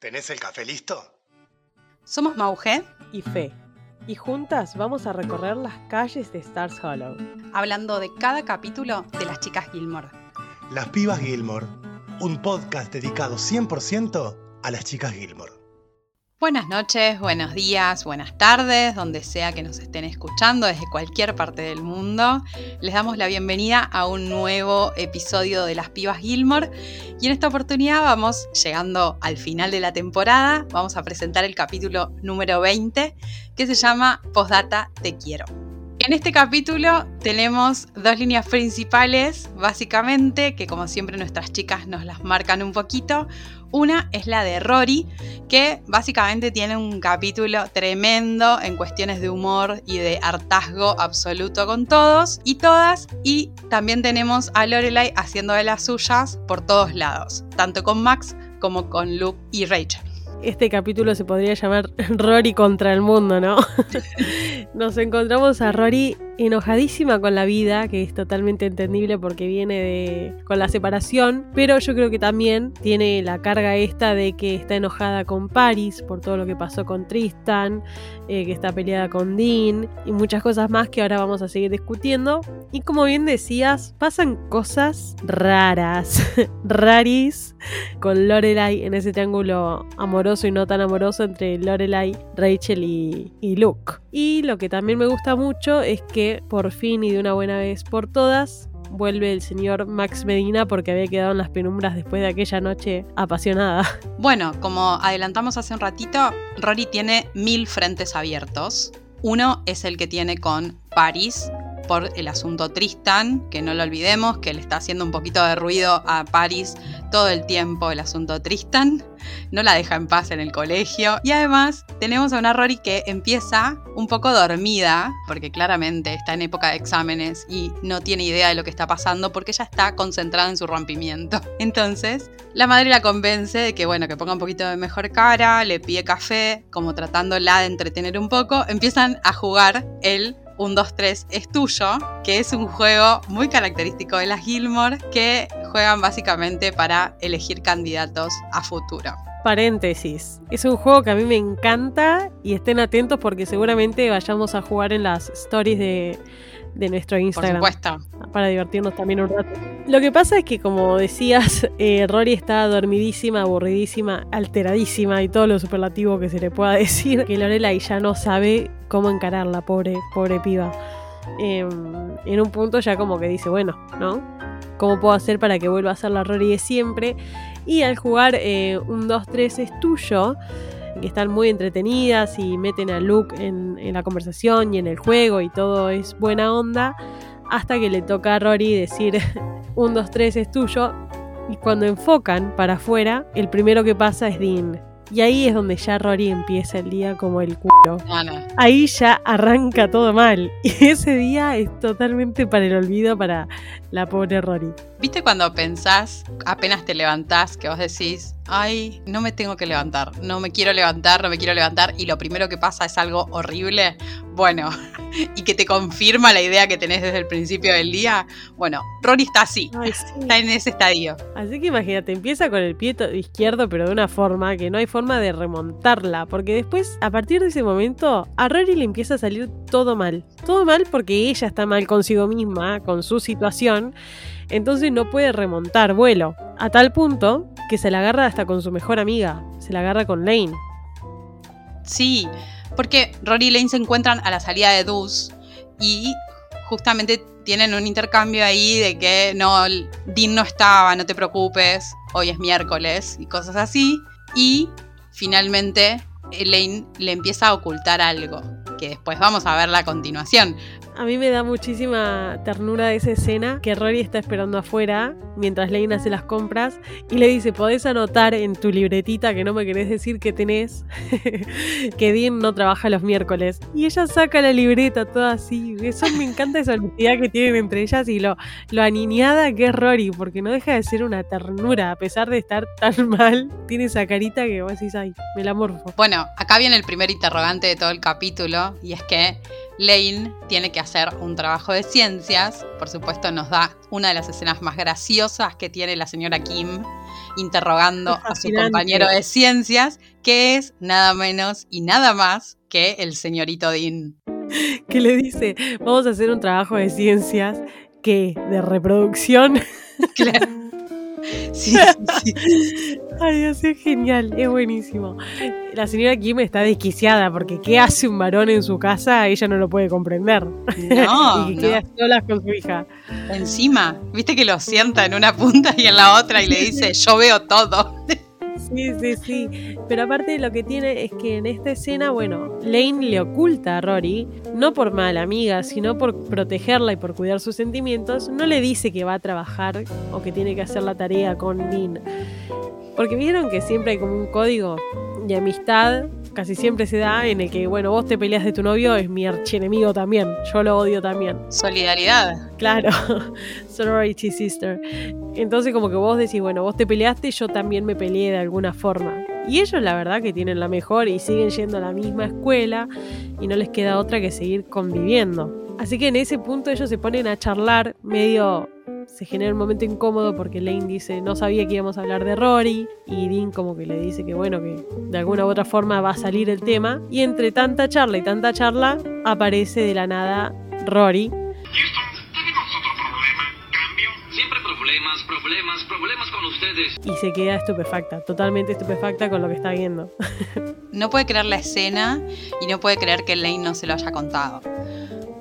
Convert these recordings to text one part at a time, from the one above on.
¿Tenés el café listo? Somos Mauge, y Fe. Y juntas vamos a recorrer las calles de Stars Hollow. hablando de cada capítulo de las chicas Gilmore. Las Pibas Gilmore, un podcast dedicado 100% a las chicas Gilmore. Buenas noches, buenos días, buenas tardes, donde sea que nos estén escuchando desde cualquier parte del mundo. Les damos la bienvenida a un nuevo episodio de Las Pibas Gilmore y en esta oportunidad vamos llegando al final de la temporada, vamos a presentar el capítulo número 20 que se llama Postdata Te Quiero. En este capítulo tenemos dos líneas principales, básicamente, que como siempre nuestras chicas nos las marcan un poquito. Una es la de Rory, que básicamente tiene un capítulo tremendo en cuestiones de humor y de hartazgo absoluto con todos y todas. Y también tenemos a Lorelai haciendo de las suyas por todos lados, tanto con Max como con Luke y Rachel. Este capítulo se podría llamar Rory contra el mundo, ¿no? Nos encontramos a Rory enojadísima con la vida, que es totalmente entendible porque viene de con la separación, pero yo creo que también tiene la carga esta de que está enojada con Paris por todo lo que pasó con Tristan, eh, que está peleada con Dean y muchas cosas más que ahora vamos a seguir discutiendo. Y como bien decías, pasan cosas raras, raris, con Lorelai en ese triángulo amoroso y no tan amoroso entre Lorelai, Rachel y, y Luke. Y lo que también me gusta mucho es que por fin y de una buena vez por todas vuelve el señor Max Medina porque había quedado en las penumbras después de aquella noche apasionada. Bueno, como adelantamos hace un ratito, Rory tiene mil frentes abiertos. Uno es el que tiene con Paris por el asunto Tristan, que no lo olvidemos, que le está haciendo un poquito de ruido a Paris todo el tiempo el asunto Tristan. No la deja en paz en el colegio. Y además tenemos a una Rory que empieza un poco dormida, porque claramente está en época de exámenes y no tiene idea de lo que está pasando porque ella está concentrada en su rompimiento. Entonces, la madre la convence de que, bueno, que ponga un poquito de mejor cara, le pide café, como tratándola de entretener un poco. Empiezan a jugar el 1, 2, 3 es tuyo, que es un juego muy característico de las Gilmore que juegan básicamente para elegir candidatos a futuro. Paréntesis. Es un juego que a mí me encanta y estén atentos porque seguramente vayamos a jugar en las stories de, de nuestro Por Instagram. supuesto. Para divertirnos también un rato. Lo que pasa es que, como decías, eh, Rory está dormidísima, aburridísima, alteradísima y todo lo superlativo que se le pueda decir. Que Lorelai ya no sabe cómo encararla, pobre, pobre piba. Eh, en un punto ya como que dice, bueno, ¿no? ¿Cómo puedo hacer para que vuelva a ser la Rory de siempre? Y al jugar eh, un 2-3 es tuyo, que están muy entretenidas y meten a Luke en la conversación y en el juego y todo es buena onda, hasta que le toca a Rory decir un 2-3 es tuyo. Y cuando enfocan para afuera, el primero que pasa es Dean. Y ahí es donde ya Rory empieza el día como el culo. Ahí ya arranca todo mal. Y ese día es totalmente para el olvido para la pobre Rory. ¿Viste cuando pensás, apenas te levantás, que vos decís, ay, no me tengo que levantar, no me quiero levantar, no me quiero levantar, y lo primero que pasa es algo horrible? Bueno, y que te confirma la idea que tenés desde el principio del día. Bueno, Rory está así, Ay, sí. está en ese estadio. Así que imagínate, empieza con el pie izquierdo, pero de una forma que no hay forma de remontarla. Porque después, a partir de ese momento, a Rory le empieza a salir todo mal. Todo mal porque ella está mal consigo misma, con su situación. Entonces no puede remontar vuelo. A tal punto que se la agarra hasta con su mejor amiga. Se la agarra con Lane. Sí, porque Rory y Lane se encuentran a la salida de Dus y justamente tienen un intercambio ahí de que no, Dean no estaba, no te preocupes, hoy es miércoles y cosas así. Y finalmente Elaine le empieza a ocultar algo, que después vamos a verla a continuación. A mí me da muchísima ternura esa escena que Rory está esperando afuera mientras Lane hace las compras y le dice, podés anotar en tu libretita que no me querés decir que tenés que Dean no trabaja los miércoles. Y ella saca la libreta toda así. Eso me encanta esa honestidad que tienen entre ellas y lo, lo aniñada que es Rory, porque no deja de ser una ternura, a pesar de estar tan mal, tiene esa carita que vos decís, ay, me la morfo. Bueno, acá viene el primer interrogante de todo el capítulo y es que Lane tiene que hacer un trabajo de ciencias. Por supuesto, nos da una de las escenas más graciosas que tiene la señora Kim, interrogando a su compañero de ciencias, que es nada menos y nada más que el señorito Dean. Que le dice, vamos a hacer un trabajo de ciencias que de reproducción. Claro. Sí, sí, sí. Ay, Dios, es genial, es buenísimo. La señora Kim está desquiciada porque ¿qué hace un varón en su casa? Ella no lo puede comprender. No, y que no. queda sola con su hija. Encima, viste que lo sienta en una punta y en la otra y le dice, yo veo todo. Sí, sí, sí. Pero aparte lo que tiene es que en esta escena, bueno, Lane le oculta a Rory, no por mala amiga, sino por protegerla y por cuidar sus sentimientos, no le dice que va a trabajar o que tiene que hacer la tarea con Dean. Porque vieron que siempre hay como un código de amistad, casi siempre se da en el que, bueno, vos te peleas de tu novio, es mi archienemigo también, yo lo odio también. Solidaridad. Claro, sorority sister. Entonces como que vos decís, bueno, vos te peleaste, yo también me peleé de alguna forma. Y ellos la verdad que tienen la mejor y siguen yendo a la misma escuela y no les queda otra que seguir conviviendo. Así que en ese punto ellos se ponen a charlar medio... Se genera un momento incómodo porque Lane dice no sabía que íbamos a hablar de Rory y Dean como que le dice que bueno que de alguna u otra forma va a salir el tema y entre tanta charla y tanta charla aparece de la nada Rory problemas, problemas, problemas con ustedes. y se queda estupefacta, totalmente estupefacta con lo que está viendo. No puede creer la escena y no puede creer que Lane no se lo haya contado.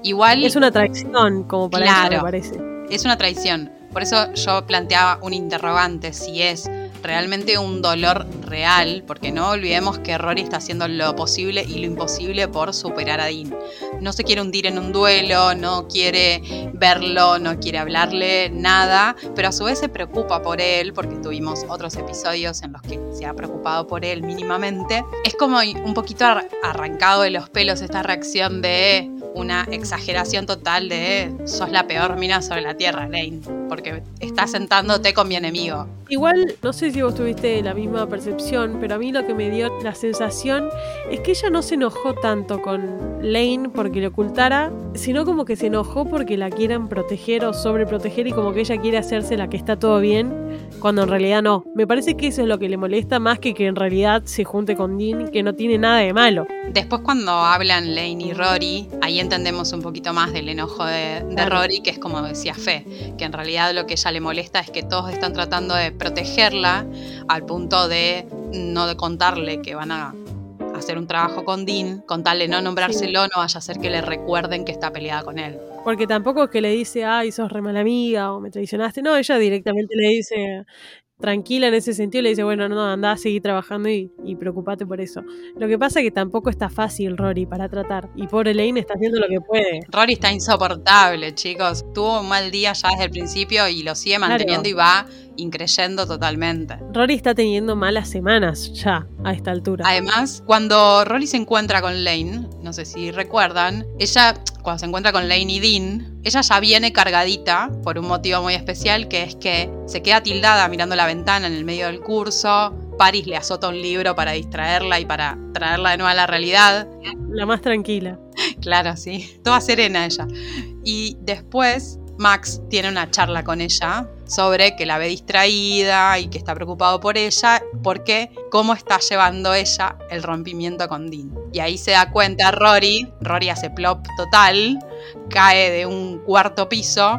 Igual Es una traición como para ella, Claro. me parece. Es una traición. Por eso yo planteaba un interrogante, si es realmente un dolor real, porque no olvidemos que Rory está haciendo lo posible y lo imposible por superar a Dean. No se quiere hundir en un duelo, no quiere verlo, no quiere hablarle, nada, pero a su vez se preocupa por él, porque tuvimos otros episodios en los que se ha preocupado por él mínimamente. Es como un poquito ar- arrancado de los pelos esta reacción de una exageración total de sos la peor mina sobre la tierra, Lane, porque estás sentándote con mi enemigo. Igual, no sé si vos tuviste la misma percepción, pero a mí lo que me dio la sensación es que ella no se enojó tanto con Lane porque le ocultara, sino como que se enojó porque la quieran proteger o sobreproteger y como que ella quiere hacerse la que está todo bien, cuando en realidad no. Me parece que eso es lo que le molesta más que que en realidad se junte con Dean, que no tiene nada de malo. Después cuando hablan Lane y Rory, ahí entendemos un poquito más del enojo de, de Claro. Rory, que es como decía Fe, que en realidad lo que ella le molesta es que todos están tratando de protegerla al punto de no de contarle que van a hacer un trabajo con Dean, con tal de no nombrárselo, no vaya a ser que le recuerden que está peleada con él. Porque tampoco es que le dice, ay, sos re mala amiga o me traicionaste. No, ella directamente le dice, tranquila en ese sentido, le dice, bueno, no, andá a seguir trabajando y, y preocupate por eso. Lo que pasa es que tampoco está fácil Rory para tratar. Y pobre Lane está haciendo lo que puede. Rory está insoportable, chicos. Tuvo un mal día ya desde el principio y lo sigue manteniendo Claro. y va increyendo totalmente. Rory está teniendo malas semanas ya a esta altura. Además, cuando Rory se encuentra con Lane, no sé si recuerdan, ella, cuando se encuentra con Lane y Dean, ella ya viene cargadita por un motivo muy especial, que es que se queda tildada mirando la ventana en el medio del curso. Paris le azota un libro para distraerla y para traerla de nuevo a la realidad. La más tranquila. Claro, sí. Toda serena ella. Y después Max tiene una charla con ella sobre que la ve distraída y que está preocupado por ella, porque cómo está llevando ella el rompimiento con Dean. Y ahí se da cuenta Rory, Rory hace plop total, cae de un cuarto piso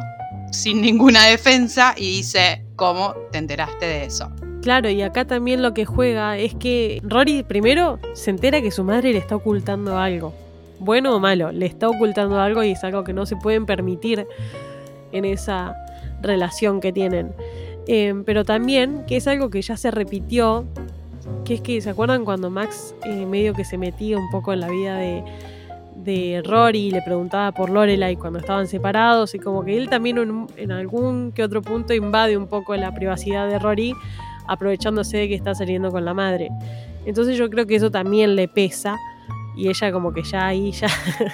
sin ninguna defensa y dice, ¿cómo te enteraste de eso? Claro, y acá también lo que juega es que Rory primero se entera que su madre le está ocultando algo. Bueno o malo, le está ocultando algo y es algo que no se pueden permitir en esa relación que tienen. Eh, pero también que es algo que ya se repitió, que es que, ¿se acuerdan cuando Max eh, medio que se metía un poco en la vida de, de Rory y le preguntaba por Lorelai cuando estaban separados y como que él también en algún que otro punto invade un poco la privacidad de Rory aprovechándose de que está saliendo con la madre. Entonces yo creo que eso también le pesa y ella como que ya ahí ya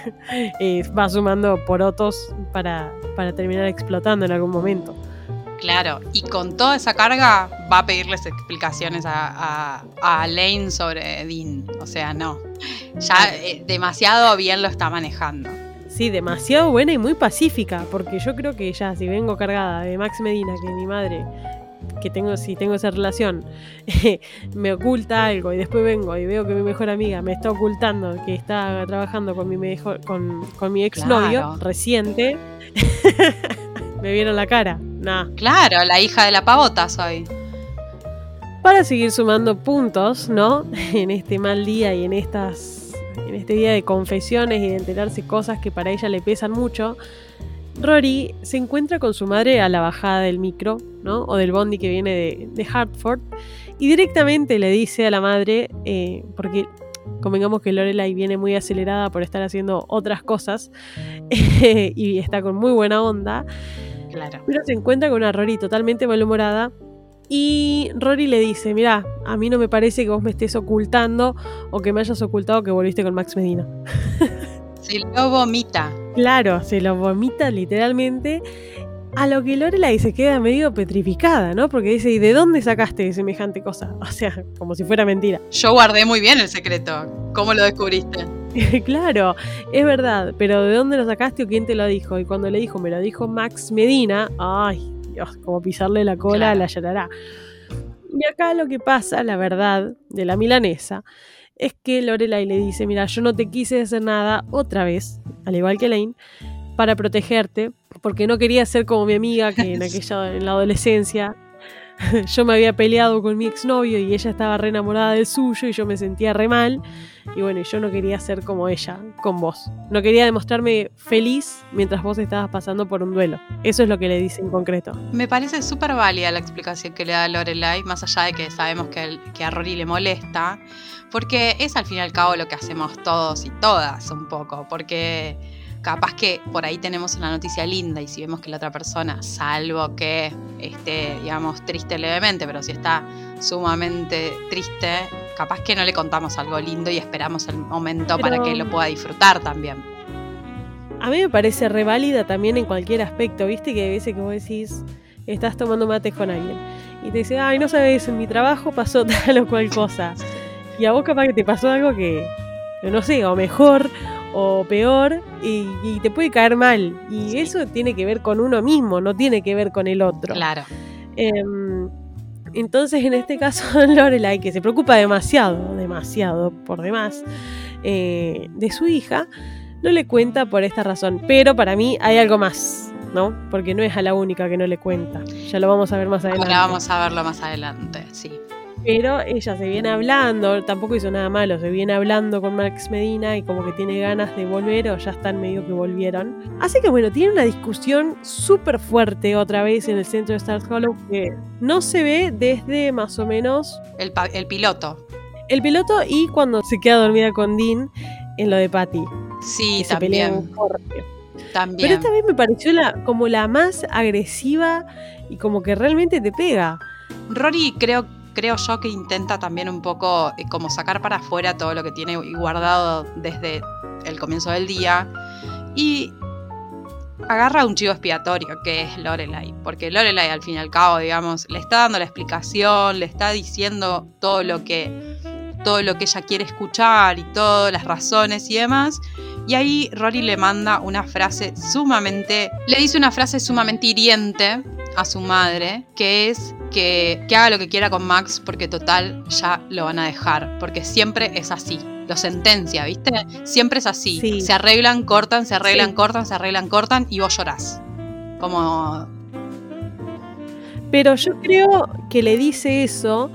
eh, va sumando porotos para, para terminar explotando en algún momento. Claro, y con toda esa carga va a pedirles explicaciones a, a, a Lane sobre Dean. O sea, no. Ya eh, demasiado bien lo está manejando. Sí, demasiado buena y muy pacífica, porque yo creo que ya si vengo cargada de Max Medina, que mi madre que tengo, si tengo esa relación, me oculta algo y después vengo y veo que mi mejor amiga me está ocultando que está trabajando con mi mejor, con, con mi exnovio Claro. reciente, me vieron la cara. Nah. Claro, la hija de la pavota soy. Para seguir sumando puntos, ¿no? En este mal día y en estas. En este día de confesiones y de enterarse cosas que para ella le pesan mucho. Rory se encuentra con su madre a la bajada del micro, ¿no? O del bondi que viene de, de Hartford. Y directamente le dice a la madre, eh, porque convengamos que Lorelai viene muy acelerada por estar haciendo otras cosas y está con muy buena onda, Claro. pero se encuentra con una Rory totalmente malhumorada. Y Rory le dice, mira, a mí no me parece que vos me estés ocultando o que me hayas ocultado que volviste con Max Medina. Se lo vomita. Claro, se lo vomita literalmente. A lo que Lorelai se queda medio petrificada, ¿no? Porque dice, ¿y de dónde sacaste semejante cosa? O sea, como si fuera mentira. Yo guardé muy bien el secreto. ¿Cómo lo descubriste? claro, es verdad, pero ¿de dónde lo sacaste o quién te lo dijo? Y cuando le dijo, me lo dijo Max Medina, ay, Dios, como pisarle la cola Claro. a la llorará. Y acá lo que pasa, la verdad, de la milanesa, es que Lorelai le dice, mira, yo no te quise hacer nada otra vez, al igual que Lane, para protegerte, porque no quería ser como mi amiga que en aquella, en la adolescencia, yo me había peleado con mi exnovio y ella estaba re enamorada del suyo y yo me sentía re mal. Y bueno, yo no quería ser como ella, con vos. No quería demostrarme feliz mientras vos estabas pasando por un duelo. Eso es lo que le dice en concreto. Me parece súper válida la explicación que le da Lorelai, más allá de que sabemos que, el- que a Rory le molesta, porque es al fin y al cabo lo que hacemos todos y todas un poco, porque capaz que por ahí tenemos una noticia linda y si vemos que la otra persona, salvo que esté, digamos, triste levemente, pero si está sumamente triste, capaz que no le contamos algo lindo y esperamos el momento para que lo pueda disfrutar también. A mí me parece reválida también en cualquier aspecto, ¿viste? Que a veces que vos decís, estás tomando mates con alguien y te dice, ay, no sabes, en mi trabajo pasó tal o cual cosa. Y a vos capaz que te pasó algo que no sé, o mejor o peor y, y te puede caer mal. Y Sí. eso tiene que ver con uno mismo, no tiene que ver con el otro. Claro. Em, entonces, en este caso, Lorelai, que se preocupa demasiado, demasiado, por demás, eh, de su hija, no le cuenta por esta razón. Pero para mí hay algo más, ¿no? Porque no es a la única que no le cuenta. Ya lo vamos a ver más adelante. Ahora vamos a verlo más adelante, sí. Pero ella se viene hablando, tampoco hizo nada malo, se viene hablando con Max Medina y como que tiene ganas de volver o ya están medio que volvieron. Así que bueno, tiene una discusión súper fuerte otra vez en el centro de Star Hollow que no se ve desde más o menos El, pa- el piloto. el piloto y cuando se queda dormida con Dean en lo de Patty. Sí, que también. También. Pero esta vez me pareció la, como la más agresiva y como que realmente te pega. Rory creo, creo yo que intenta también un poco eh, como sacar para afuera todo lo que tiene guardado desde el comienzo del día y agarra un chivo expiatorio que es Lorelai, porque Lorelai al fin y al cabo, digamos, le está dando la explicación, le está diciendo todo lo que todo lo que ella quiere escuchar y todas las razones y demás. Y ahí Rory le manda una frase sumamente, le dice una frase sumamente hiriente a su madre, que es que, que haga lo que quiera con Max porque total ya lo van a dejar, porque siempre es así. Lo sentencia, ¿viste? Siempre es así. Sí. Se arreglan, cortan, se arreglan, Sí. cortan, se arreglan, cortan y vos llorás. Como... Pero yo creo que le dice eso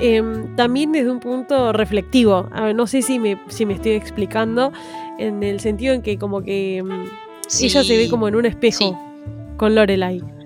em, también desde un punto reflectivo. A ver, no sé si me, si me estoy explicando, en el sentido en que como que em, ella se ve sí, como en un espejo sí. con Lorelai.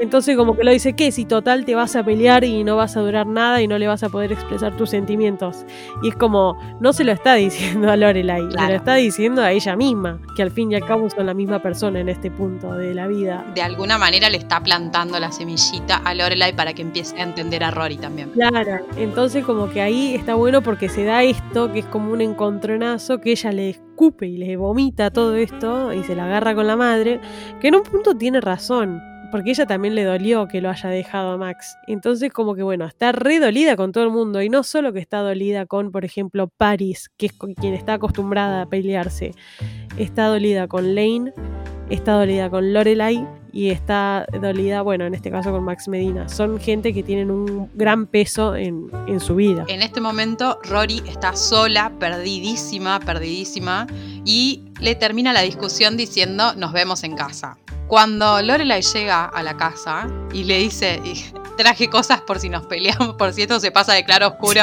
Entonces como que lo dice, ¿qué? Si total te vas a pelear y no vas a durar nada y no le vas a poder expresar tus sentimientos. Y es como, no se lo está diciendo a Lorelai, se lo está diciendo a ella misma, que al fin y al cabo son la misma persona en este punto de la vida. de alguna manera le está plantando la semillita a Lorelai para que empiece a entender a Rory también. Claro, entonces como que ahí está bueno porque se da esto, que es como un encontronazo, que ella le escupe y le vomita todo esto y se la agarra con la madre, que en un punto tiene razón, porque ella también le dolió que lo haya dejado a Max. Entonces como que bueno, está re dolida con todo el mundo y no solo que está dolida con, por ejemplo, Paris, que es con quien está acostumbrada a pelearse, está dolida con Lane, está dolida con Lorelai y está dolida, bueno, en este caso con Max Medina. Son gente que tienen un gran peso en, en su vida. En este momento Rory está sola, perdidísima, perdidísima, y le termina la discusión diciendo nos vemos en casa. Cuando Lorelai llega a la casa y le dice, traje cosas por si nos peleamos, por si esto se pasa de claro oscuro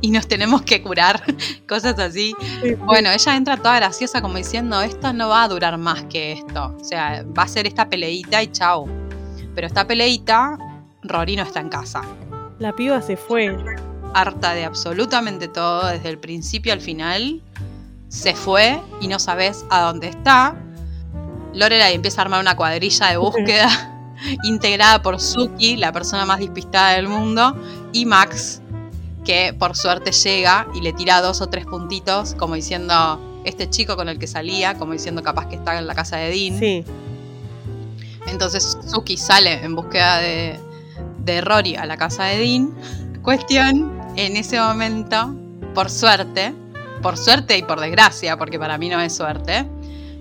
y nos tenemos que curar, cosas así. Bueno, ella entra toda graciosa como diciendo, esto no va a durar más que esto. O sea, va a ser esta peleita y chao. Pero esta peleita, Rory no está en casa. La piba se fue. Harta de absolutamente todo, desde el principio al final, se fue y no sabes a dónde está. Lorelai empieza a armar una cuadrilla de búsqueda integrada por Suki, la persona más despistada del mundo, y Max, que por suerte llega y le tira dos o tres puntitos, como diciendo este chico con el que salía, como diciendo capaz que está en la casa de Dean. Sí. Entonces Suki sale en búsqueda de, de Rory a la casa de Dean. Cuestión, en ese momento, por suerte, por suerte y por desgracia, porque para mí no es suerte,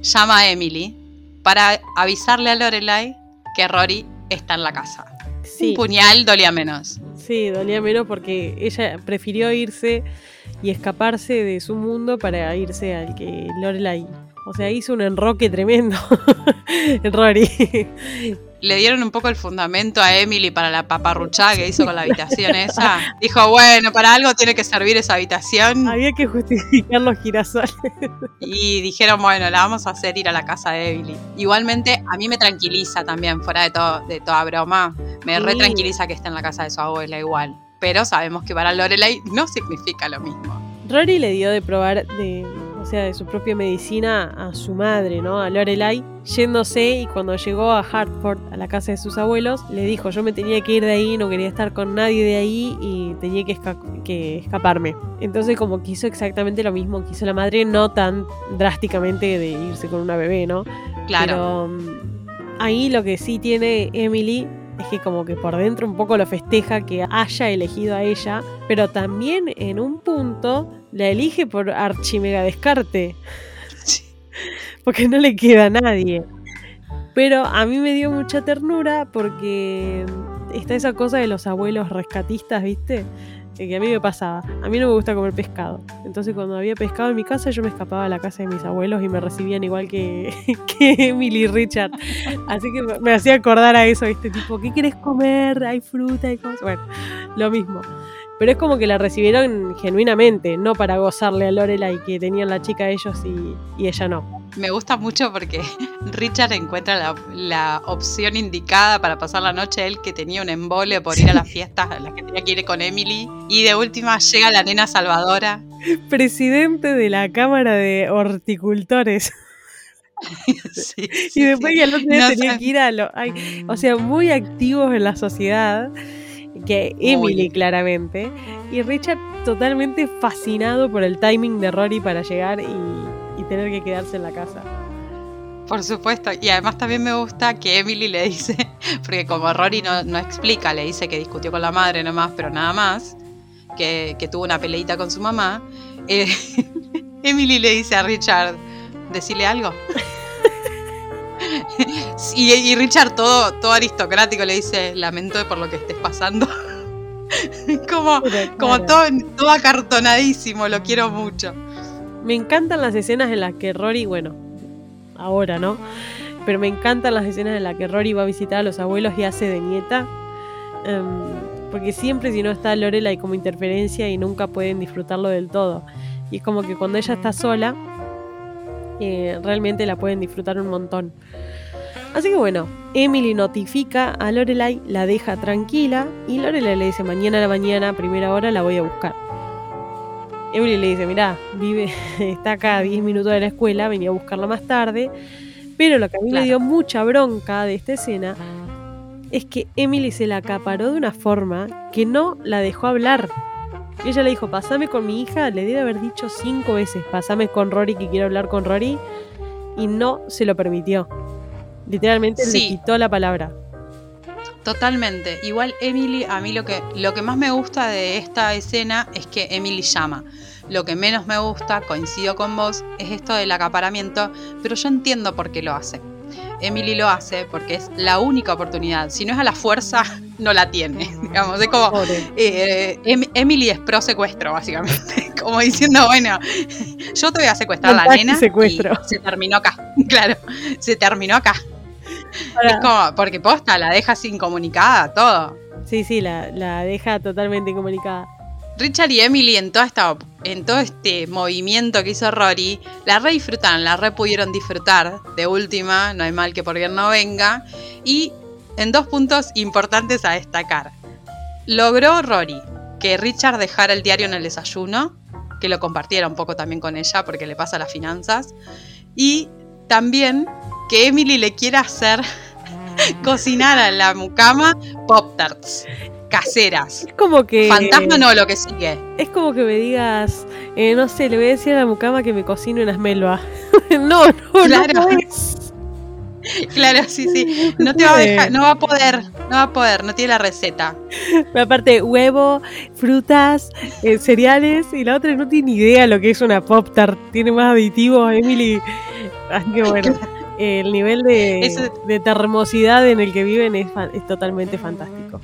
llama a Emily para avisarle a Lorelai que Rory está en la casa. Sí. Un puñal dolía menos. Sí, dolía menos porque ella prefirió irse y escaparse de su mundo para irse al que Lorelai. O sea, hizo un enroque tremendo. Rory. Le dieron un poco el fundamento a Emily para la paparruchada que hizo con la habitación esa. Dijo, bueno, para algo tiene que servir esa habitación. Había que justificar los girasoles. Y dijeron, bueno, la vamos a hacer ir a la casa de Emily. Igualmente, a mí me tranquiliza también, fuera de, todo, de toda broma. Me Sí. re tranquiliza que esté en la casa de su abuela igual. Pero sabemos que para Lorelai no significa lo mismo. Rory le dio de probar de, sea, de su propia medicina a su madre, ¿no? A Lorelai, yéndose y cuando llegó a Hartford, a la casa de sus abuelos, le dijo, yo me tenía que ir de ahí, no quería estar con nadie de ahí y tenía que, esca- que escaparme. Entonces como que hizo exactamente lo mismo que hizo la madre, no tan drásticamente de irse con una bebé, ¿no? Claro. Pero mm, ahí lo que sí tiene Emily es que como que por dentro un poco lo festeja que haya elegido a ella, pero también en un punto la elige por archimega descarte, porque no le queda a nadie. Pero a mí me dio mucha ternura porque está esa cosa de los abuelos rescatistas, ¿viste? Que a mí me pasaba. A mí no me gusta comer pescado. Entonces cuando había pescado en mi casa yo me escapaba a la casa de mis abuelos y me recibían igual que, que Emily Richard. Así que me, hacía acordar a eso, ¿viste? Tipo, ¿qué quieres comer? Hay fruta y cosas. Bueno, lo mismo. Pero es como que la recibieron genuinamente, no para gozarle a Lorelai que tenían la chica ellos y, y ella no. Me gusta mucho porque Richard encuentra la, la opción indicada para pasar la noche. Él que tenía un embole por ir a las fiestas a las que tenía que ir con Emily. Y de última llega la nena salvadora. Presidente de la Cámara de Horticultores. Sí, y después sí. que al otro día No tenía sé. que ir a lo. ay, o sea, muy activos en la sociedad. Que Muy. Emily, claramente. Y Richard totalmente fascinado por el timing de Rory para llegar y, y tener que quedarse en la casa. Por supuesto, y además también me gusta que Emily le dice, porque como Rory no, no explica, le dice que discutió con la madre nomás, pero nada más, que, que tuvo una peleita con su mamá, eh, Emily le dice a Richard, decirle algo. y, y Richard todo, todo aristocrático le dice, lamento por lo que estés pasando. como como todo, todo acartonadísimo, lo quiero mucho. Me encantan las escenas en las que Rory, bueno, ahora, ¿no? Pero me encantan las escenas en las que Rory va a visitar a los abuelos y hace de nieta. em, porque siempre si no está Lorela hay como interferencia y nunca pueden disfrutarlo del todo. Y es como que cuando ella está sola, eh, realmente la pueden disfrutar un montón. Así que bueno, Emily notifica a Lorelai, la deja tranquila y Lorelai le dice mañana a la mañana, a primera hora, la voy a buscar. Emily le dice, mirá, vive, está acá a 10 minutos de la escuela, venía a buscarla más tarde. Pero lo que a mí me Claro. dio mucha bronca de esta escena es que Emily se la acaparó de una forma que no la dejó hablar. Ella le dijo, pasame con mi hija, le debe haber dicho cinco veces, pasame con Rory que quiero hablar con Rory, y no se lo permitió. Literalmente le Sí. quitó la palabra. Totalmente. Igual Emily, a mí lo que, lo que más me gusta de esta escena es que Emily llama. Lo que menos me gusta, coincido con vos, es esto del acaparamiento, pero yo entiendo por qué lo hace. Emily lo hace porque es la única oportunidad. Si no es a la fuerza, no la tiene. Digamos, es como eh, em- Emily es pro secuestro, básicamente. Como diciendo, bueno, yo te voy a secuestrar a la Montaje nena. secuestro. Y se terminó acá. Claro, se terminó acá. Es como, porque posta, la deja sin comunicada, todo. Sí, sí, la, la deja totalmente incomunicada. Richard y Emily en, toda esta, en todo este movimiento que hizo Rory, la re disfrutaron, la re pudieron disfrutar. De última, no hay mal que por bien no venga. Y en dos puntos importantes a destacar. Logró Rory que Richard dejara el diario en el desayuno, que lo compartiera un poco también con ella porque le pasa las finanzas. Y también que Emily le quiera hacer cocinar a la mucama Pop Tarts caseras. Es como que. Fantasma no, lo que sigue. Es como que me digas, eh, no sé, le voy a decir a la mucama que me cocine unas melvas. no, no, Claro. no. Claro, sí, sí. No te va a dejar, no va a poder, no va a poder, no tiene la receta. Pero Aparte, huevo, frutas, eh, cereales, y la otra no tiene ni idea lo que es una pop tart. Tiene más aditivos, Emily. Así que bueno, el nivel de, Eso- de termosidad en el que viven es, totalmente fantástico.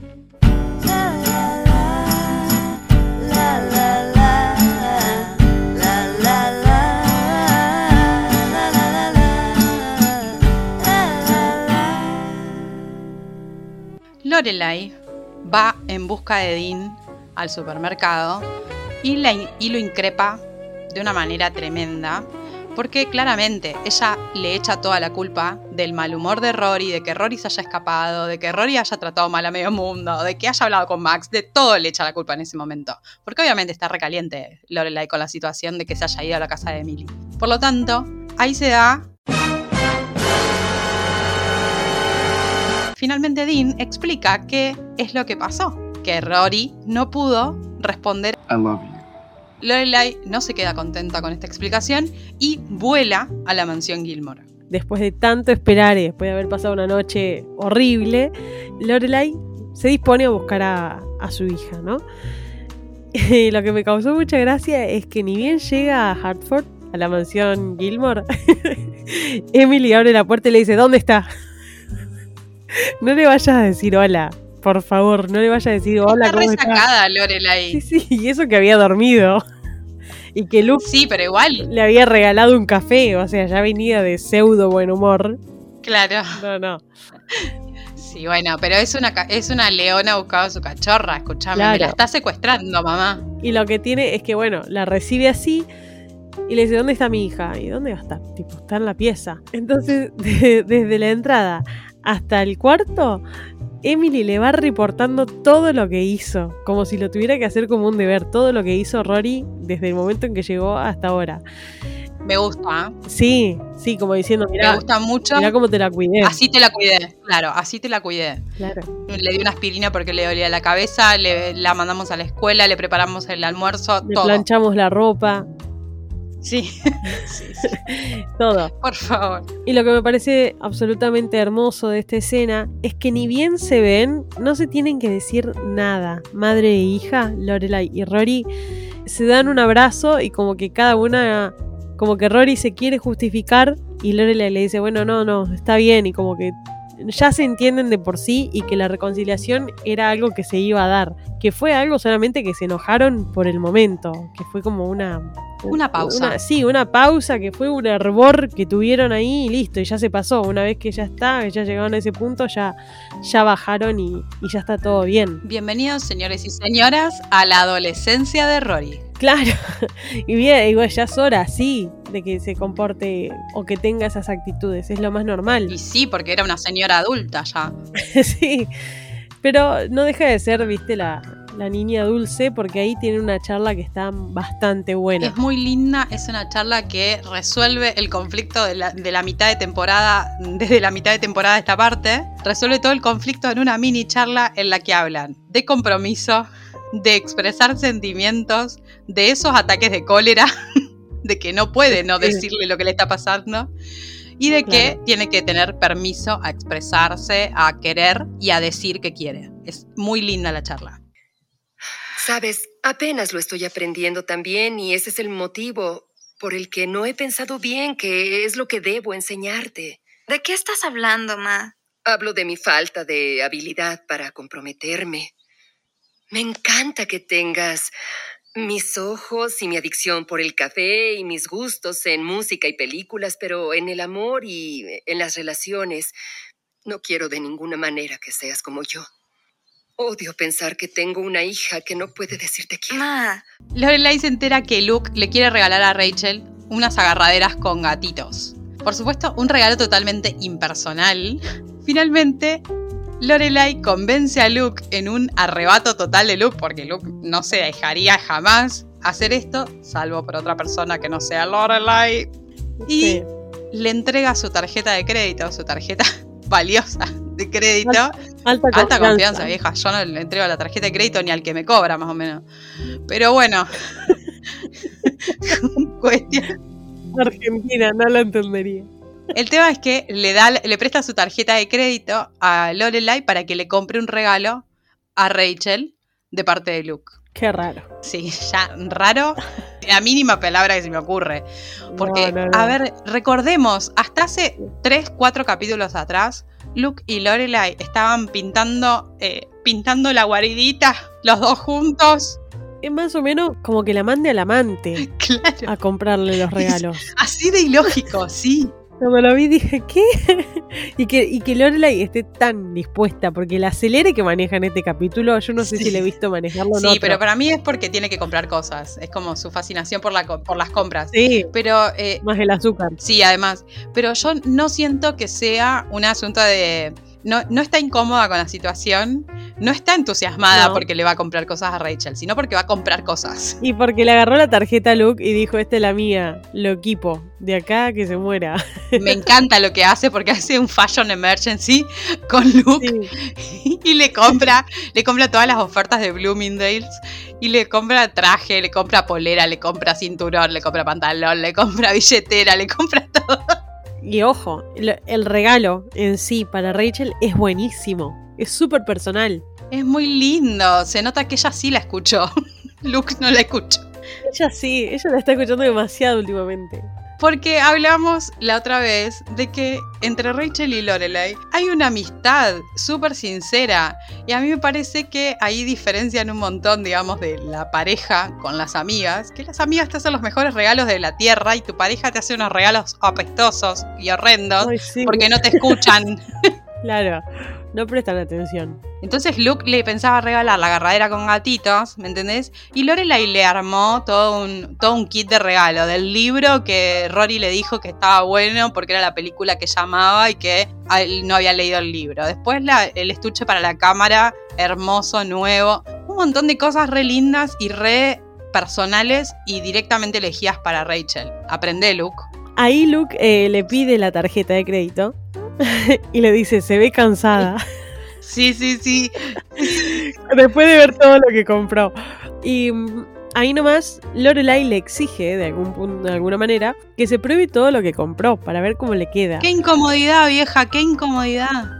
Lorelai va en busca de Dean al supermercado y, la in- y lo increpa de una manera tremenda. Porque claramente ella le echa toda la culpa del mal humor de Rory, de que Rory se haya escapado, de que Rory haya tratado mal a medio mundo, de que haya hablado con Max, de todo le echa la culpa en ese momento. Porque obviamente está recaliente Lorelai con la situación de que se haya ido a la casa de Emily. Por lo tanto, ahí se da Finalmente Dean explica qué es lo que pasó, que Rory no pudo responder. Lorelai no se queda contenta con esta explicación y vuela a la mansión Gilmore. Después de tanto esperar y después de haber pasado una noche horrible, Lorelai se dispone a buscar a, su hija, ¿no? Y lo que me causó mucha gracia es que ni bien llega a Hartford, a la mansión Gilmore, Emily abre la puerta y le dice, ¿dónde está? No le vayas a decir hola, por favor, no le vayas a decir hola, Está ¿cómo está? resacada Lorelai. Sí, sí, y eso que había dormido. Y que Luke Sí, pero igual, le había regalado un café, o sea, ya venía de pseudo buen humor. claro. No, no. Sí, bueno, pero es una, es una leona buscando a su cachorra, escuchame, me Claro. la está secuestrando, mamá. Y lo que tiene es que, bueno, la recibe así y le dice, ¿dónde está mi hija? ¿Y dónde va a estar? Tipo, está en la pieza. Entonces, de- desde la entrada hasta el cuarto, Emily le va reportando todo lo que hizo, como si lo tuviera que hacer como un deber, todo lo que hizo Rory desde el momento en que llegó hasta ahora. Me gusta, ¿eh? Sí, sí, como diciendo, me mira, gusta mucho. mira cómo te la cuidé. Así te la cuidé, claro, así te la cuidé. Claro. Le di una aspirina porque le dolía la cabeza, le, la mandamos a la escuela, le preparamos el almuerzo, Le todo. planchamos la ropa, Sí. sí, sí. todo. Por favor. Y lo que me parece absolutamente hermoso de esta escena es que ni bien se ven, no se tienen que decir nada. Madre e hija, Lorelai y Rory, se dan un abrazo y como que cada una, como que Rory se quiere justificar y Lorelai le dice, bueno, no, no, está bien y como que ya se entienden de por sí y que la reconciliación era algo que se iba a dar, que fue algo solamente que se enojaron por el momento, que fue como una... Una pausa. una- sí, una pausa que fue un hervor que tuvieron ahí y listo, y ya se pasó. Una vez que ya está, que ya llegaron a ese punto, ya, ya bajaron y, y ya está todo bien. Bienvenidos, señores y señoras, a la adolescencia de Rory. Claro, y bien, igual ya es hora, sí, de que se comporte o que tenga esas actitudes, es lo más normal. Y sí, porque era una señora adulta ya. sí, pero no deja de ser, viste, la, la niña dulce, porque ahí tiene una charla que está bastante buena. Es muy linda, es una charla que resuelve el conflicto de la, de la mitad de temporada, desde la mitad de temporada de esta parte, resuelve todo el conflicto en una mini charla en la que hablan de compromiso, de expresar sentimientos, de esos ataques de cólera, de que no puede no decirle lo que le está pasando. Y de que Claro. tiene que tener permiso a expresarse, a querer y a decir que quiere. Es muy linda la charla. Sabes, apenas lo estoy aprendiendo también y ese es el motivo por el que no he pensado bien que es lo que debo enseñarte. ¿De qué estás hablando, Ma? Hablo de mi falta de habilidad para comprometerme. Me encanta que tengas mis ojos y mi adicción por el café y mis gustos en música y películas, pero en el amor y en las relaciones no quiero de ninguna manera que seas como yo. Odio pensar que tengo una hija que no puede decirte quiero. Ma, Lorelai se entera que Luke le quiere regalar a Rachel unas agarraderas con gatitos. Por supuesto, un regalo totalmente impersonal. Finalmente, Lorelai convence a Luke en un arrebato total de Luke, porque Luke no se dejaría jamás hacer esto, salvo por otra persona que no sea Lorelai. Y Sí. le entrega su tarjeta de crédito, su tarjeta valiosa de crédito. Alta, Alta confianza, vieja. Yo no le entrego la tarjeta de crédito ni al que me cobra, más o menos. Pero bueno. Cuestión. Argentina, no lo entendería. El tema es que le, da, le presta su tarjeta de crédito a Lorelai para que le compre un regalo a Rachel de parte de Luke. Qué raro. Sí, ya raro. La mínima palabra que se me ocurre. Porque, No, no, no. a ver, recordemos, hasta hace 3, 4 capítulos atrás, Luke y Lorelai estaban pintando, eh, pintando la guaridita, los dos juntos. Es más o menos como que la mande al amante Claro. a comprarle los regalos. Así de ilógico, sí. Cuando lo vi dije, ¿qué? y que, y que Lorelai esté tan dispuesta, porque el acelere que maneja en este capítulo, yo no sé Sí. si le he visto manejarlo en Sí, otro. pero para mí es porque tiene que comprar cosas. Es como su fascinación por, la, por las compras. Sí, Pero eh, más el azúcar. Sí, además. Pero yo no siento que sea un asunto de. No, no está incómoda con la situación, no está entusiasmada No. porque le va a comprar cosas a Rachel, sino porque va a comprar cosas. Y porque le agarró la tarjeta a Luke y dijo, esta es la mía, lo equipo, de acá que se muera. Me encanta lo que hace porque hace un fashion emergency con Luke Sí. y le compra, le compra todas las ofertas de Bloomingdale's y le compra traje, le compra polera, le compra cinturón, le compra pantalón, le compra billetera, le compra todo. Y ojo, el regalo en sí para Rachel es buenísimo. Es súper personal. Es muy lindo, se nota que ella sí la escuchó. Luke no la escuchó. Ella sí, ella la está escuchando demasiado últimamente. Porque hablamos la otra vez de que entre Rachel y Lorelai hay una amistad súper sincera. Y a mí me parece que ahí diferencian un montón, digamos, de la pareja con las amigas. Que las amigas te hacen los mejores regalos de la tierra y tu pareja te hace unos regalos apestosos y horrendos Ay, sí, porque no te escuchan. Claro, no prestan atención. Entonces Luke le pensaba regalar la agarradera con gatitos, ¿me entendés? Y Lorelai le armó todo un, todo un kit de regalo del libro que Rory le dijo que estaba bueno porque era la película que llamaba y que no había leído el libro. Después la- el estuche para la cámara, hermoso, nuevo. Un montón de cosas re lindas y re personales y directamente elegidas para Rachel. Aprende, Luke. Ahí Luke eh, le pide la tarjeta de crédito y le dice, se ve cansada. Sí, sí, sí. Después de ver todo lo que compró. Y mm, ahí nomás Lorelai le exige, de, algún punto, de alguna manera, que se pruebe todo lo que compró para ver cómo le queda. Qué incomodidad, vieja, qué incomodidad.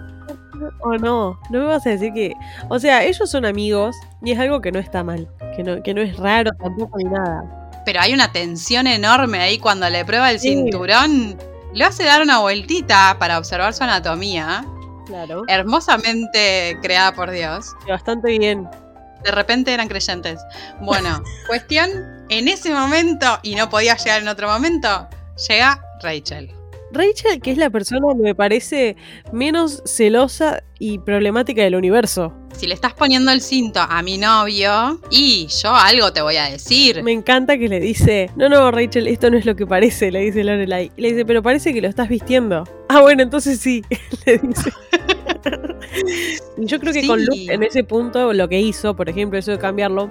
O no, no me vas a decir que... O sea, ellos son amigos y es algo que no está mal, que no, que no es raro tampoco ni nada. Pero hay una tensión enorme ahí cuando le prueba el Sí. cinturón. Le hace dar una vueltita para observar su anatomía, Claro. hermosamente creada por Dios. Bastante bien. De repente eran creyentes. Bueno, cuestión, en ese momento, y no podía llegar en otro momento, llega Rachel. Rachel, que es la persona que me parece menos celosa y problemática del universo. Si le estás poniendo el cinto a mi novio, y yo algo te voy a decir. Me encanta que le dice, no, no, Rachel, esto no es lo que parece, le dice Lorelai. Le dice, pero parece que lo estás vistiendo. Ah, bueno, entonces sí, le dice. Yo creo que con. Luke en ese punto lo que hizo, por ejemplo, eso de cambiarlo,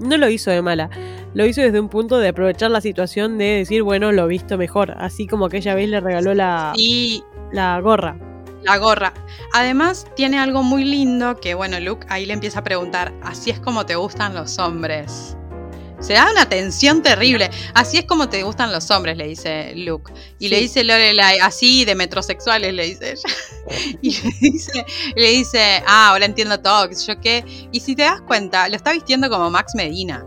no lo hizo de mala. Lo hizo desde un punto de aprovechar la situación de decir, bueno, lo visto mejor. Así como aquella vez le regaló la, Y la gorra. la gorra. Además, tiene algo muy lindo que, bueno, Luke ahí le empieza a preguntar, así es como te gustan los hombres. Se da una tensión terrible. Así es como te gustan los hombres, le dice Luke. Y le Sí. dice Lorelai, así de metrosexuales, le dice ella. Y le dice, le dice, ah, ahora entiendo todo, qué sé yo qué. Y si te das cuenta, lo está vistiendo como Max Medina.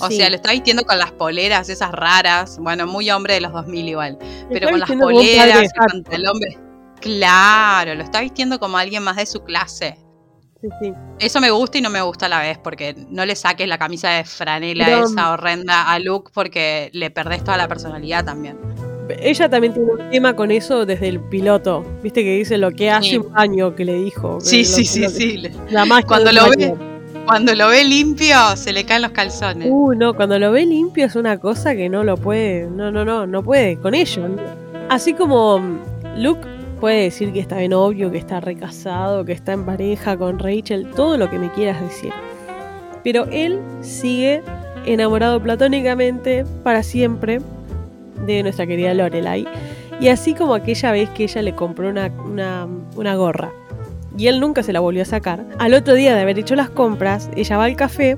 O Sí. sea, lo está vistiendo con las poleras esas raras. Bueno, muy hombre de los 2000 igual. Pero con las poleras, el pantalón. ve- Claro, lo está vistiendo como alguien más de su clase. Sí, sí. Eso me gusta y no me gusta a la vez, porque no le saques la camisa de franela Pero- esa horrenda a Luke porque le perdés toda la personalidad también. Ella también tiene un tema con eso desde el piloto. Viste que dice lo que hace Sí. un año que le dijo. Sí, lo- sí, sí, sí. La magia Cuando lo baño. Cuando lo ve limpio, se le caen los calzones. Uy, no, cuando lo ve limpio es una cosa que no lo puede, no, no, no, no puede con ello. Así como mm, Luke puede decir que está de novio, que está recasado, que está en pareja con Rachel, todo lo que me quieras decir. Pero él sigue enamorado platónicamente para siempre de nuestra querida Lorelai. Y así como aquella vez que ella le compró una, una, una gorra y él nunca se la volvió a sacar, al otro día de haber hecho las compras, ella va al café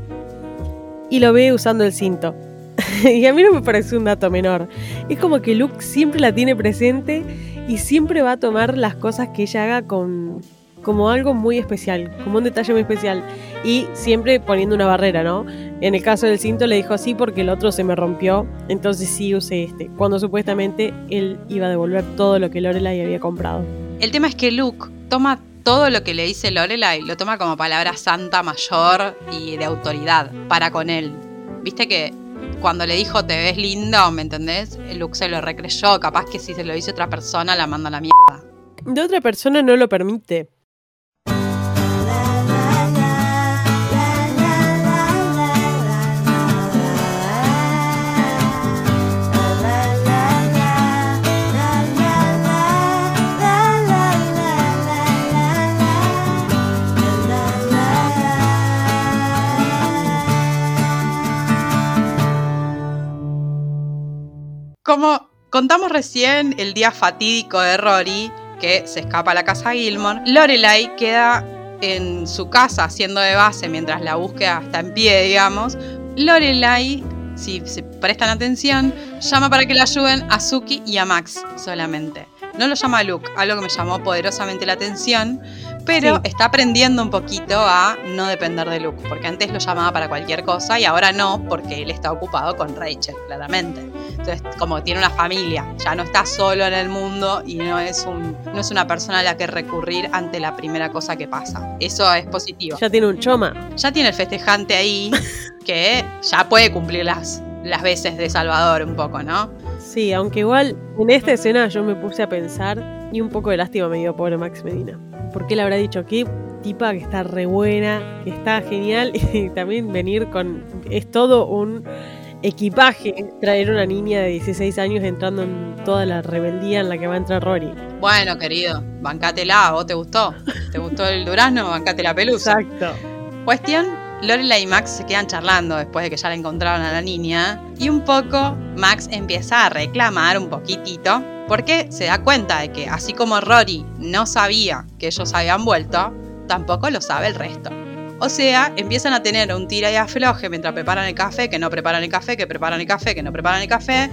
y lo ve usando el cinto. y a mí no me parece un dato menor. Es como que Luke siempre la tiene presente y siempre va a tomar las cosas que ella haga con como algo muy especial, como un detalle muy especial y siempre poniendo una barrera, ¿no? En el caso del cinto le dijo sí porque el otro se me rompió, entonces sí usé este, cuando supuestamente él iba a devolver todo lo que Lorelai había comprado. El tema es que Luke toma todo lo que le dice Lorelai, lo toma como palabra santa mayor y de autoridad para con él. Viste que cuando le dijo te ves lindo, ¿me entendés? Luke se lo recreyó, capaz que si se lo dice otra persona la manda a la mierda. De otra persona no lo permite. Como contamos recién el día fatídico de Rory, que se escapa a la casa Gilmore, Lorelai queda en su casa haciendo de base mientras la búsqueda está en pie, digamos. Lorelai, si se prestan atención, llama para que le ayuden a Suki y a Max solamente. No lo llama a Luke, algo que me llamó poderosamente la atención, pero Sí. está aprendiendo un poquito a no depender de Luke, porque antes lo llamaba para cualquier cosa y ahora no, porque él está ocupado con Rachel, claramente. Entonces, como tiene una familia, ya no está solo en el mundo y no es, un, no es una persona a la que recurrir ante la primera cosa que pasa. Eso es positivo. Ya tiene un choma. Ya tiene el festejante ahí que ya puede cumplir las, las veces de Salvador un poco, ¿no? Sí, aunque igual en esta escena yo me puse a pensar y un poco de lástima me dio pobre Max Medina. Porque él habrá dicho qué tipa que está re buena, que está genial y también venir con es todo un equipaje traer una niña de 16 años entrando en toda la rebeldía en la que va a entrar Rory. Bueno, querido, bancátela, ¿vos te gustó? ¿Te gustó el durazno? Bancate la pelusa. Exacto. Cuestión, Lorelai y Max se quedan charlando después de que ya la encontraron a la niña y un poco Max empieza a reclamar un poquitito porque se da cuenta de que así como Rory no sabía que ellos habían vuelto, tampoco lo sabe el resto. O sea, empiezan a tener un tira y afloje mientras preparan el café, que no preparan el café, que preparan el café, que no preparan el café.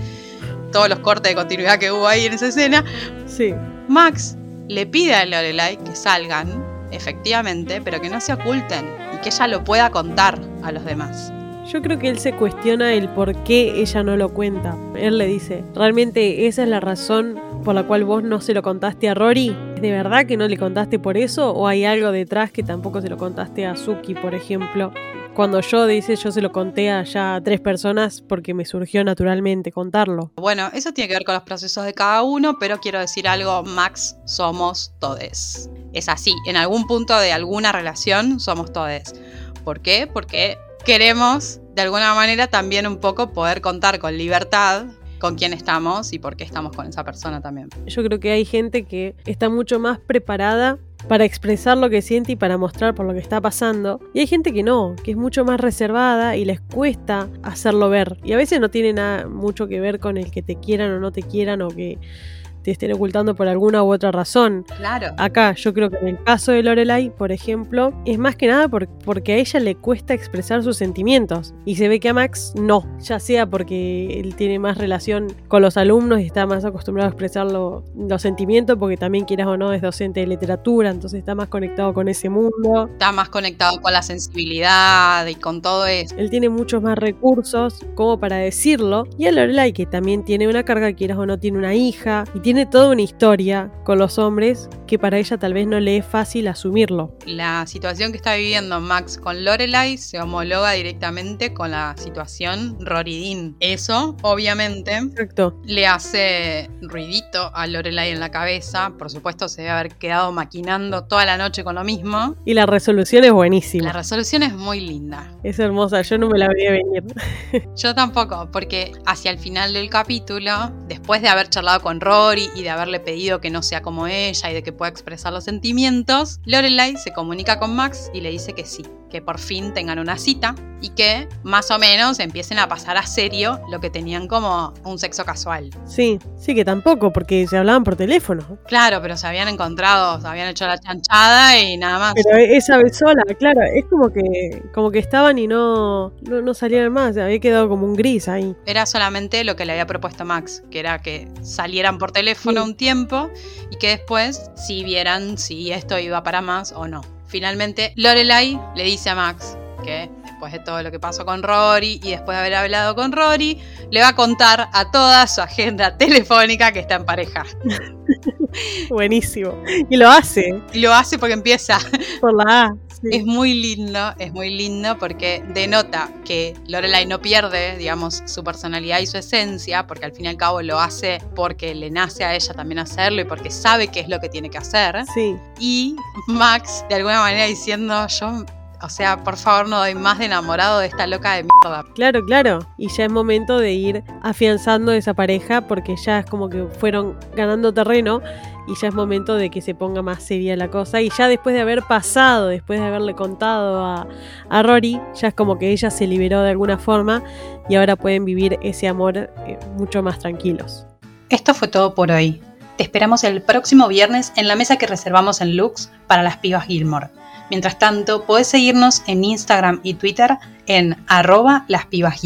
Todos los cortes de continuidad que hubo ahí en esa escena. Sí. Max le pide a Lorelai que salgan, efectivamente, pero que no se oculten y que ella lo pueda contar a los demás. Yo creo que él se cuestiona el por qué ella no lo cuenta. Él le dice, ¿realmente esa es la razón por la cual vos no se lo contaste a Rory? ¿De verdad que no le contaste por eso? ¿O hay algo detrás que tampoco se lo contaste a Suki, por ejemplo? Cuando yo dice yo se lo conté a ya tres personas porque me surgió naturalmente contarlo. Bueno, eso tiene que ver con los procesos de cada uno, pero quiero decir algo, Max, somos todes. Es así, en algún punto de alguna relación somos todes. ¿Por qué? Porque queremos, de alguna manera, también un poco poder contar con libertad con quién estamos y por qué estamos con esa persona también. Yo creo que hay gente que está mucho más preparada para expresar lo que siente y para mostrar por lo que está pasando. Y hay gente que no, que es mucho más reservada y les cuesta hacerlo ver. Y a veces no tiene nada mucho que ver con el que te quieran o no te quieran o que te estén ocultando por alguna u otra razón. Claro. Acá yo creo que en el caso de Lorelai, por ejemplo, es más que nada por- porque a ella le cuesta expresar sus sentimientos y se ve que a Max no, ya sea porque él tiene más relación con los alumnos y está más acostumbrado a expresar lo- los sentimientos porque también quieras o no es docente de literatura, entonces está más conectado con ese mundo. Está más conectado con la sensibilidad y con todo eso. Él tiene muchos más recursos como para decirlo. Y a Lorelai, que también tiene una carga, quieras o no, tiene una hija. Y tiene toda una historia con los hombres que para ella tal vez no le es fácil asumirlo. La situación que está viviendo Max con Lorelai se homologa directamente con la situación Rory Dean. Eso, obviamente, Exacto. le hace ruidito a Lorelai en la cabeza. Por supuesto, se debe haber quedado maquinando toda la noche con lo mismo. Y la resolución es buenísima. La resolución es muy linda. Es hermosa, yo no me la veía venir. Yo tampoco, porque hacia el final del capítulo, después de haber charlado con Y de haberle pedido que no sea como ella y de que pueda expresar los sentimientos, Lorelai se comunica con Max y le dice que sí, que por fin tengan una cita y que más o menos empiecen a pasar a serio lo que tenían como un sexo casual. Sí, sí que tampoco, porque se hablaban por teléfono. Claro, pero se habían encontrado, se habían hecho la chanchada y nada más. Pero esa vez sola, claro, es como que como que estaban y no, no, no salían más, había quedado como un gris ahí. Era solamente lo que le había propuesto Max, que era que salieran por teléfono Sí. un tiempo y que después si vieran si esto iba para más o no. Finalmente, Lorelai le dice a Max que después de todo lo que pasó con Rory y después de haber hablado con Rory, le va a contar a toda su agenda telefónica que está en pareja. Buenísimo. Y lo hace Y lo hace porque empieza por la A. sí. Es muy lindo, es muy lindo porque denota que Lorelai no pierde, digamos, su personalidad y su esencia, porque al fin y al cabo lo hace porque le nace a ella también hacerlo y porque sabe qué es lo que tiene que hacer. Sí, Y Max, de alguna manera, diciendo, yo, o sea, por favor no doy más de enamorado de esta loca de mierda. claro, claro. Y ya es momento de ir afianzando esa pareja porque ya es como que fueron ganando terreno y ya es momento de que se ponga más seria la cosa. Y ya después de haber pasado, después de haberle contado a, a Rory, ya es como que ella se liberó de alguna forma y ahora pueden vivir ese amor eh, mucho más tranquilos. Esto fue todo por hoy. Te esperamos el próximo viernes en la mesa que reservamos en Lux para las pibas Gilmore. Mientras tanto, podés seguirnos en Instagram y Twitter en arroba las pibas.